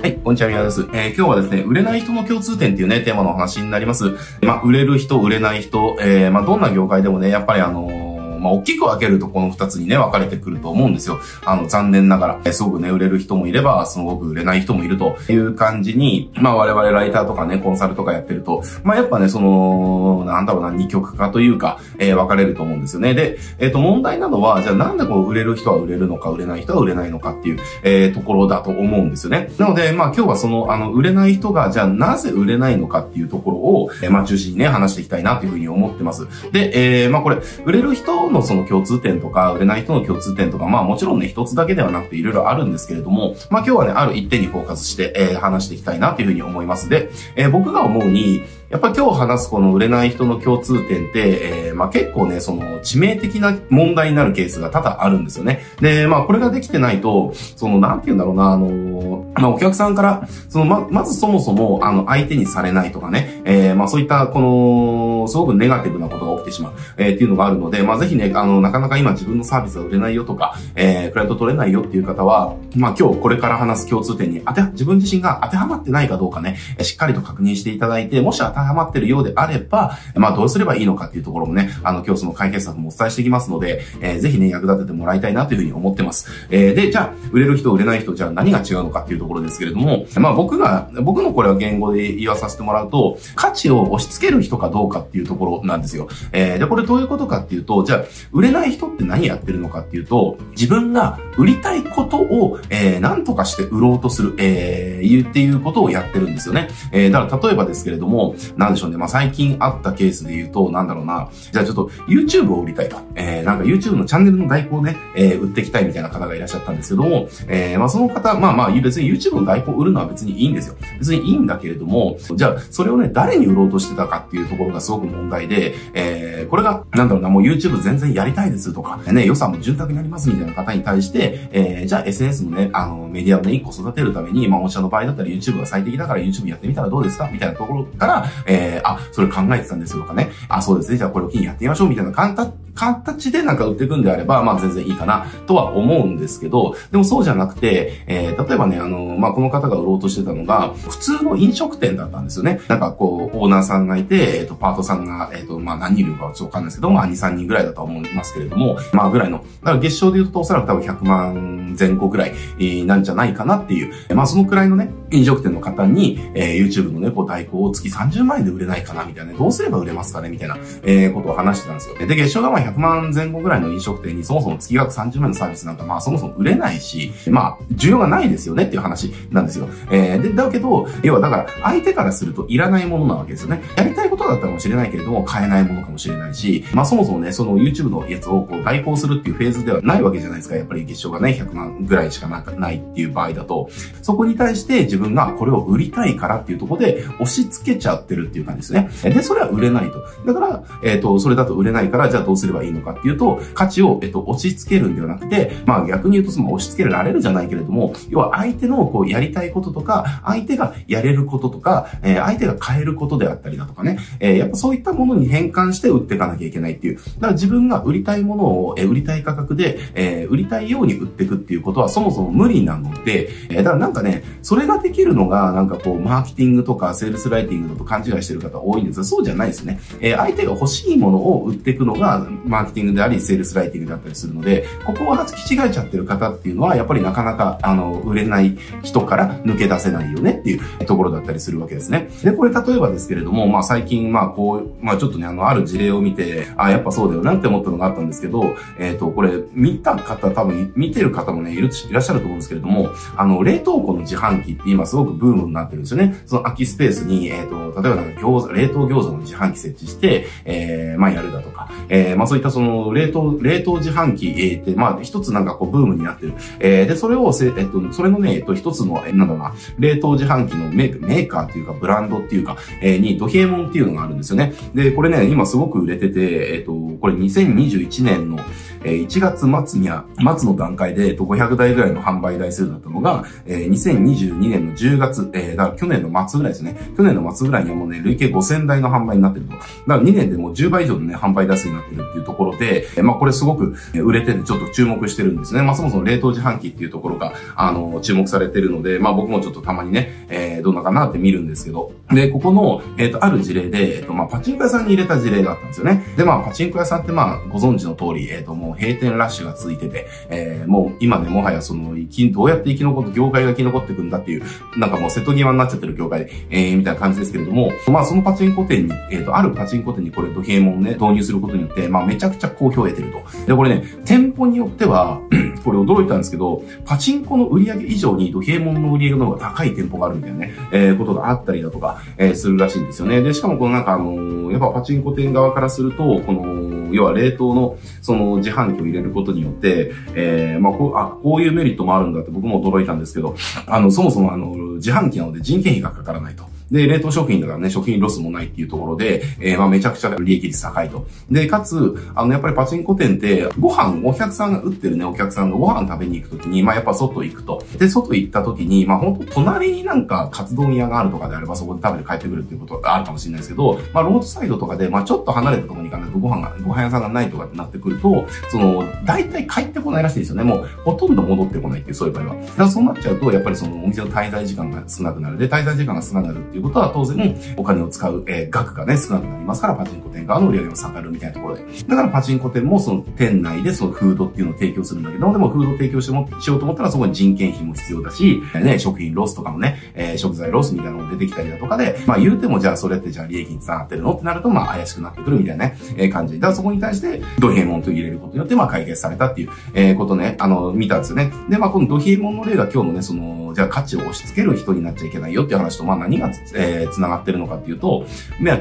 はい、こんにちは、みなです。えー、今日はですね、売れない人の共通点っていうね、テーマのお話になります。まあ、売れる人、売れない人、えー、まあ、どんな業界でもね、やっぱりあのーまあ、大きく分けるとこの二つにね、分かれてくると思うんですよ。あの、残念ながら、すごくね、売れる人もいれば、すごく売れない人もいるという感じに、まあ、我々ライターとかね、コンサルとかやってると、まあ、やっぱね、その、なんだろうな、二極化というか、えー、分かれると思うんですよね。で、えっ、ー、と、問題なのは、じゃあなんでこう、売れる人は売れるのか、売れない人は売れないのかっていう、えー、ところだと思うんですよね。なので、まあ、今日はその、あの、売れない人が、じゃあなぜ売れないのかっていうところを、えー、まあ、中心にね、話していきたいなというふうに思ってます。で、えー、まあ、これ、売れる人のその共通点点とか、売れない人の共通点とか、まあもちろんね、一つだけではなくていろいろあるんですけれども、まあ今日はね、ある一点にフォーカスして、えー、話していきたいなというふうに思います。で、えー、僕が思うに、やっぱ今日話すこの売れない人の共通点って、えー、まあ結構ね、その致命的な問題になるケースが多々あるんですよね。で、まあこれができてないと、そのなんて言うんだろうな、あのまあお客さんから、そのま、まずそもそも、あの相手にされないとかね、えー、まあそういったこの、すごくネガティブなことが起きてしまう、えー、っていうのがあるので、まあぜひね、あの、なかなか今自分のサービスが売れないよとか、えー、クライアント取れないよっていう方は、まあ今日これから話す共通点に当て、自分自身が当てはまってないかどうかね、しっかりと確認していただいて、もし当てはまってるようであれば、まあどうすればいいのかっていうところもね、あの今日その解決策もお伝えしていきますので、えー、ぜひね、役立ててもらいたいなというふうに思ってます。えー、で、じゃあ、売れる人、売れない人、じゃあ何が違うのかっていうところですけれども、まあ僕が、僕のこれは言語で言わさせてもらうと、価値を押し付ける人かどうかっていうところなんですよ。えー、で、これどういうことかっていうと、じゃあ、売れない人って何やってるのかっていうと、自分が売りたいことを、えー、何とかして売ろうとする、えー、言うっていうことをやってるんですよね。えー、だから例えばですけれども、なんでしょうね。まあ最近あったケースで言うと、なんだろうな。じゃあちょっと YouTube を売りたいと。えー、なんか YouTube のチャンネルの代行をね、えー、売っていきたいみたいな方がいらっしゃったんですけども、えー、まあその方、まあまあ別に YouTube の代行を売るのは別にいいんですよ。別にいいんだけれども、じゃあそれをね、誰に売ろうとしてたかっていうところがすごく問題で、えー、これが、なんだろうな、もう YouTube 全然やりたいですとか、ね、予算も潤沢になりますみたいな方に対して、えー、じゃあ SNS のね、あの、メディアをね、一個育てるために、まあ、御社の場合だったら YouTube が最適だから YouTube やってみたらどうですかみたいなところから、えー、あ、それ考えてたんですよとかね。あ、そうですね。じゃあこれを機にやってみましょうみたいな簡単、形でなんか売っていくんであれば、まあ全然いいかなとは思うんですけど、でもそうじゃなくて、えー、例えばね、あの、まあこの方が売ろうとしてたのが、普通の飲食店だったんですよね。なんかこう、オーナーさんがいて、えっ、ー、と、パートさんが、えっ、ー、と、まあ何人いるかはちょっとわかんないですけど、まあ2、3人ぐらいだと思いますけれども、まあぐらいの、だから月賞で言うとおそらく多分100万前後ぐらいなんじゃないかなっていう、まあそのくらいのね、飲食店の方に、えー、YouTube のね、こう代行を月30万円で売れないかなみたいな、どうすれば売れますかねみたいな、えー、ことを話してたんですよ。で、月賞がまあ100万前後ぐらいの飲食店にそもそも月額30万のサービスなんかまあそもそも売れないし、まあ需要がないですよねっていう話なんですよ。えー、で、だけど、要はだから相手からするといらないものなわけですよね。やりたいことだったかもしれないけれども、買えないものかもしれないし、まあそもそもね、その YouTube のやつをこう代行するっていうフェーズではないわけじゃないですか。やっぱり月賞がね、100万ぐらいしかないっていう場合だと、そこに対して自分がこれを売りたいからっていうところで押し付けちゃってるっていう感じですね。で、それは売れないと。だから、えっ、ー、と、それだと売れないから、じゃあどうすればいいのかっていうと、価値を、えっ、ー、と、押し付けるんではなくて、まあ逆に言うとその押し付けられるじゃないけれども、要は相手のこうやりたいこととか、相手がやれることとか、えー、相手が変えることであったりだとかね、えー、やっぱそういったものに変換して売っていかなきゃいけないっていう。だから自分が売りたいものを、えー、売りたい価格で、えー、売りたいように売っていくっていうことはそもそも無理なので、えー、だからなんかね、それができるのが、なんかこう、マーケティングとかセールスライティングだと勘違いしてる方多いんですが、そうじゃないですね。えー、相手が欲しいものを売っていくのが、マーケティングであり、セールスライティングだったりするので、ここをはき違えちゃってる方っていうのは、やっぱりなかなか、あの、売れない人から抜け出せないよねっていうところだったりするわけですね。で、これ例えばですけれども、まあ最近、まあこう、まあちょっとね、あの、ある事例を見て、あ、やっぱそうだよなって思ったのがあったんですけど、えっ、ー、と、これ、見た方、多分、見てる方もね、いる、いらっしゃると思うんですけれども、あの、冷凍庫の自販機って今すごくブームになってるんですよね。その空きスペースに、えっ、ー、と、例えばなんか餃子、冷凍餃子の自販機設置して、えー、まあやるだとか、えー、まあそういったその、冷凍、冷凍自販機、えー、って、まあ一つなんかこうブームになってる。えー、で、それをせ、えっ、と、それのね、えっと、一つの、えなんだろうな、冷凍自販機のメーメーカーっていうか、ブランドっていうか、えー、に、ドヒエモンっていうのがあるんですよね。で、これね、今すごく売れてて、えっと、これ2021年の、えー、1月末には、末の段階で、えっと、500台ぐらいの販売台数だったのが、えー、2022年の10月、えー、だから去年の末ぐらいですね。去年の末ぐらいにはもうね、累計5000台の販売になってると。だから2年でもう10倍以上のね、販売台スになってるっていうところで、まあこれすごく売れててちょっと注目してるんですね。まあそもそも冷凍自販機っていうところが、あの、注目されてるので、まあ僕もちょっとたまにね、えー、どんなかなって見るんですけど、で、ここの、えっ、ー、と、ある事例で、えっ、ー、と、まあパチンコ屋さんに入れた事例があったんですよね。で、まあパチンコ屋さんってまあご存知の通り、えっ、と、もう閉店ラッシュが続いてて、えー、もう今ね、もはやその、生き、どうやって生き残って、業界が生き残っていくんだっていう、なんかもう瀬戸際になっちゃってる業界で、えー、みたいな感じですけれども、まあそのパチンコ店に、えっ、と、あるパチンコ店にこれ、土平門ね、導入することことによって、まあめちゃくちゃ好評を得てると。で、これね、店舗によっては、これ驚いたんですけど、パチンコの売り上げ以上に土平門の売り上げの方が高い店舗があるみたいなね、えー、ことがあったりだとか、えー、するらしいんですよね。で、しかもこのなんかあのー、やっぱパチンコ店側からすると、この、要は冷凍の、その自販機を入れることによって、えー、まあこう、あ、こういうメリットもあるんだって僕も驚いたんですけど、あの、そもそもあの、自販機なので人件費がかからないと。で、冷凍食品だからね、食品ロスもないっていうところで、えー、まあめちゃくちゃ利益率高いと。で、かつ、あの、やっぱりパチンコ店って、ご飯、お客さんが売ってるね、お客さんがご飯食べに行くときに、まあやっぱ外行くと。で、外行ったときに、まあ本当隣になんかカツ丼屋があるとかであれば、そこで食べて帰ってくるっていうことがあるかもしれないですけど、まあロードサイドとかで、まあちょっと離れたところに行かないとご飯が、ご飯屋さんがないとかってなってくると、その、大体帰ってこないらしいですよね。もう、ほとんど戻ってこないっていう、そういう場合は。だからそうなっちゃうと、やっぱりそのお店の滞在時間が少なくなる。で、滞在時間が少なくなるっていうことは当然、お金を使う、えー、額がね、少なくなりますから、パチンコ店側の売り上げも下がるみたいなところで。だからパパチンコ店もその店内でそのフードっていうのを提供するんだけど、でもフードを提供しても、しようと思ったらそこに人件費も必要だし、ね、食品ロスとかもね、えー、食材ロスみたいなのも出てきたりだとかで、まあ言うてもじゃあそれってじゃあ利益につながってるの？ってなると、まあ怪しくなってくるみたいなね、えー、感じ。だからそこに対して、ど冷えもんと入れることによって、まあ解決されたっていう、えー、ことね、あの、見たんですよね。で、まあこのど冷えもんの例が今日のね、その、じゃあ価値を押し付ける人になっちゃいけないよっていう話と、まあ何が、えー、繋がってるのかっていうと、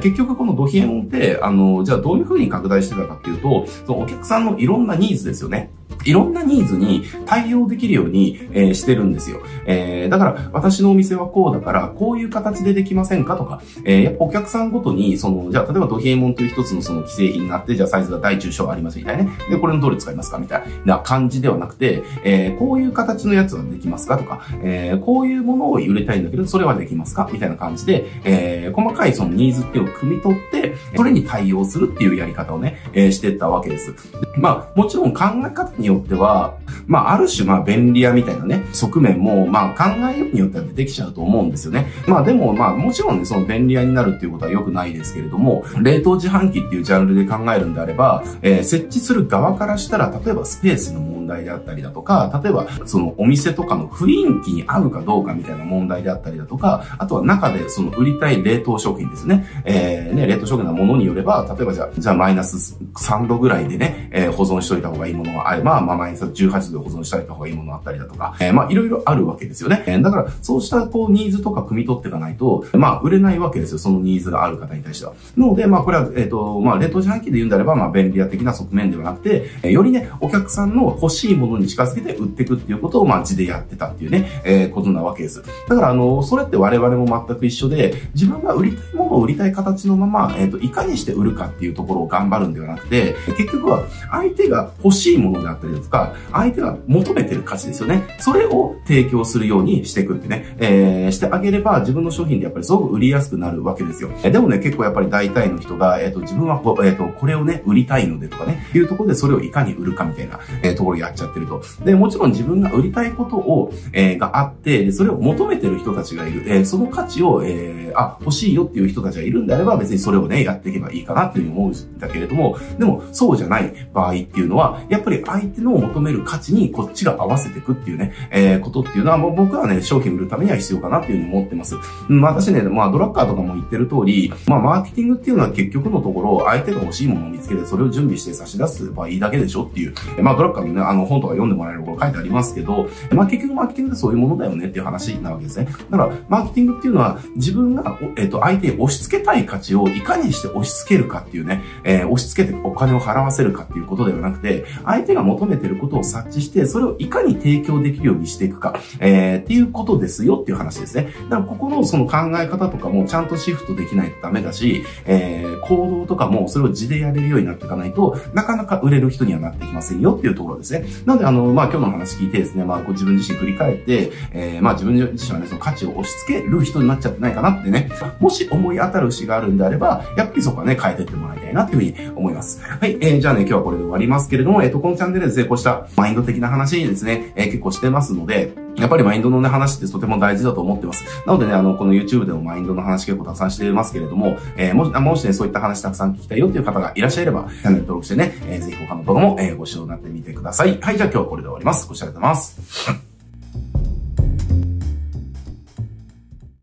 結局このドヒエモンって、あの、じゃあどういう風に拡大してたかっていうと、そのお客さんのいろんなニーズですよね。いろんなニーズに対応できるように、えー、してるんですよ。えー、だから、私のお店はこうだから、こういう形でできませんかとか、えー、やっぱお客さんごとに、その、じゃあ、例えばドヒエモンという一つのその既製品になって、じゃあサイズが大中小ありますみたいなね。で、これのどれ使いますかみたいな感じではなくて、えー、こういう形のやつはできますかとか、えー、こういうものを売れたいんだけど、それはできますかみたいな感じで、えー、細かいそのニーズっていうのを汲み取って、それに対応するっていうやり方をね、え、してったわけです。まあ、もちろん考え方によっては、まあ、ある種、まあ、便利屋みたいなね、側面も、まあ、考えようによっては出てきちゃうと思うんですよね。まあ、でも、まあ、もちろんね、その便利屋になるっていうことは良くないですけれども、冷凍自販機っていうジャンルで考えるんであれば、えー、設置する側からしたら、例えばスペースの問題題であったりだとか、例えば、そのお店とかの雰囲気に合うかどうかみたいな問題であったりだとか、あとは中でその売りたい冷凍食品ですね。えー、ね、冷凍食品のものによれば、例えばじゃあ、じゃあマイナス3度ぐらいでね、えー、保存しといた方がいいものがあれば、まあマイナス18度で保存したりた方がいいものあったりだとか、えー、まあいろいろあるわけですよね。えー、だからそうしたこうニーズとか汲み取っていかないと、まあ売れないわけですよ。そのニーズがある方に対しては。なので、まあこれは、えっ、ー、と、まあ冷凍自販機で言うんであれば、まあ便利屋的な側面ではなくて、えー、よりね、お客さんの欲ししいものに近づけて売っていくっていうことを、まあ字でやってたっていうね、えー、ことなわけです。だからあの、それって我々も全く一緒で、自分が売りたいものを売りたい形のまま、えっ、ー、と、いかにして売るかっていうところを頑張るんではなくて、結局は相手が欲しいものであったりだとか、相手が求めてる価値ですよね。それを提供するようにしていくってね、えー、してあげれば自分の商品でやっぱりすごく売りやすくなるわけですよ。でもね、結構やっぱり大体の人が、えっ、ー、と、自分はこ,、えーと、これをね、売りたいのでとかね、いうところでそれをいかに売るかみたいな、え、ところやっちゃってると。で、もちろん自分が売りたいことを、えー、があって、で、それを求めてる人たちがいる。えー、その価値を、えー、あ、欲しいよっていう人たちがいるんであれば別にそれをね、やっていけばいいかなっていうふうに思うんだけれども、でもそうじゃない場合っていうのは、やっぱり相手の求める価値にこっちが合わせていくっていうね、えー、ことっていうのは、もう僕はね、商品売るためには必要かなっていうふうに思ってます。うん、私ね、まあ、ドラッカーとかも言ってる通り、まあ、マーケティングっていうのは結局のところ、相手が欲しいものを見つけて、それを準備して差し出せばいいだけでしょっていう、まあ、ドラッカーのね、あの、の本とか読んでもらえること書いてありますけど、まあ、結局マーケティングってそういうものだよねっていう話なわけですね。だから、マーケティングっていうのは、自分が、えっ、ー、と、相手に押し付けたい価値をいかにして押し付けるかっていうね、えー、押し付けてお金を払わせるかっていうことではなくて、相手が求めてることを察知して、それをいかに提供できるようにしていくか、えー、っていうことですよっていう話ですね。だからここのその考え方とかもちゃんとシフトできないとダメだし、えー、行動とかもそれを地でやれるようになっていかないとなかなか売れる人にはなってきませんよっていうところですね。なのであの、まあ今日の話聞いてですね、まあこう自分自身振り返って、えー、まあ自分自身はね、その価値を押し付ける人になっちゃってないかなってね、もし思い当たる節があるんであれば、やっぱりそこはね、変えてってもらい。たい。なっていうふうに思います。はい、えー、じゃあね、今日はこれで終わりますけれども、えっ、ー、と、このチャンネルでですね、こうしたマインド的な話にですね、えー、結構してますので、やっぱりマインドのね、話ってとても大事だと思ってます。なのでね、あの、この YouTube でもマインドの話結構たくさんしていますけれども、えー、もし、もしね、そういった話たくさん聞きたいよっていう方がいらっしゃれば、チャンネル登録してね、えー、ぜひ他の動画も、えー、ご視聴になってみてください。はい、じゃあ今日はこれで終わります。ご視聴ありがとうございます。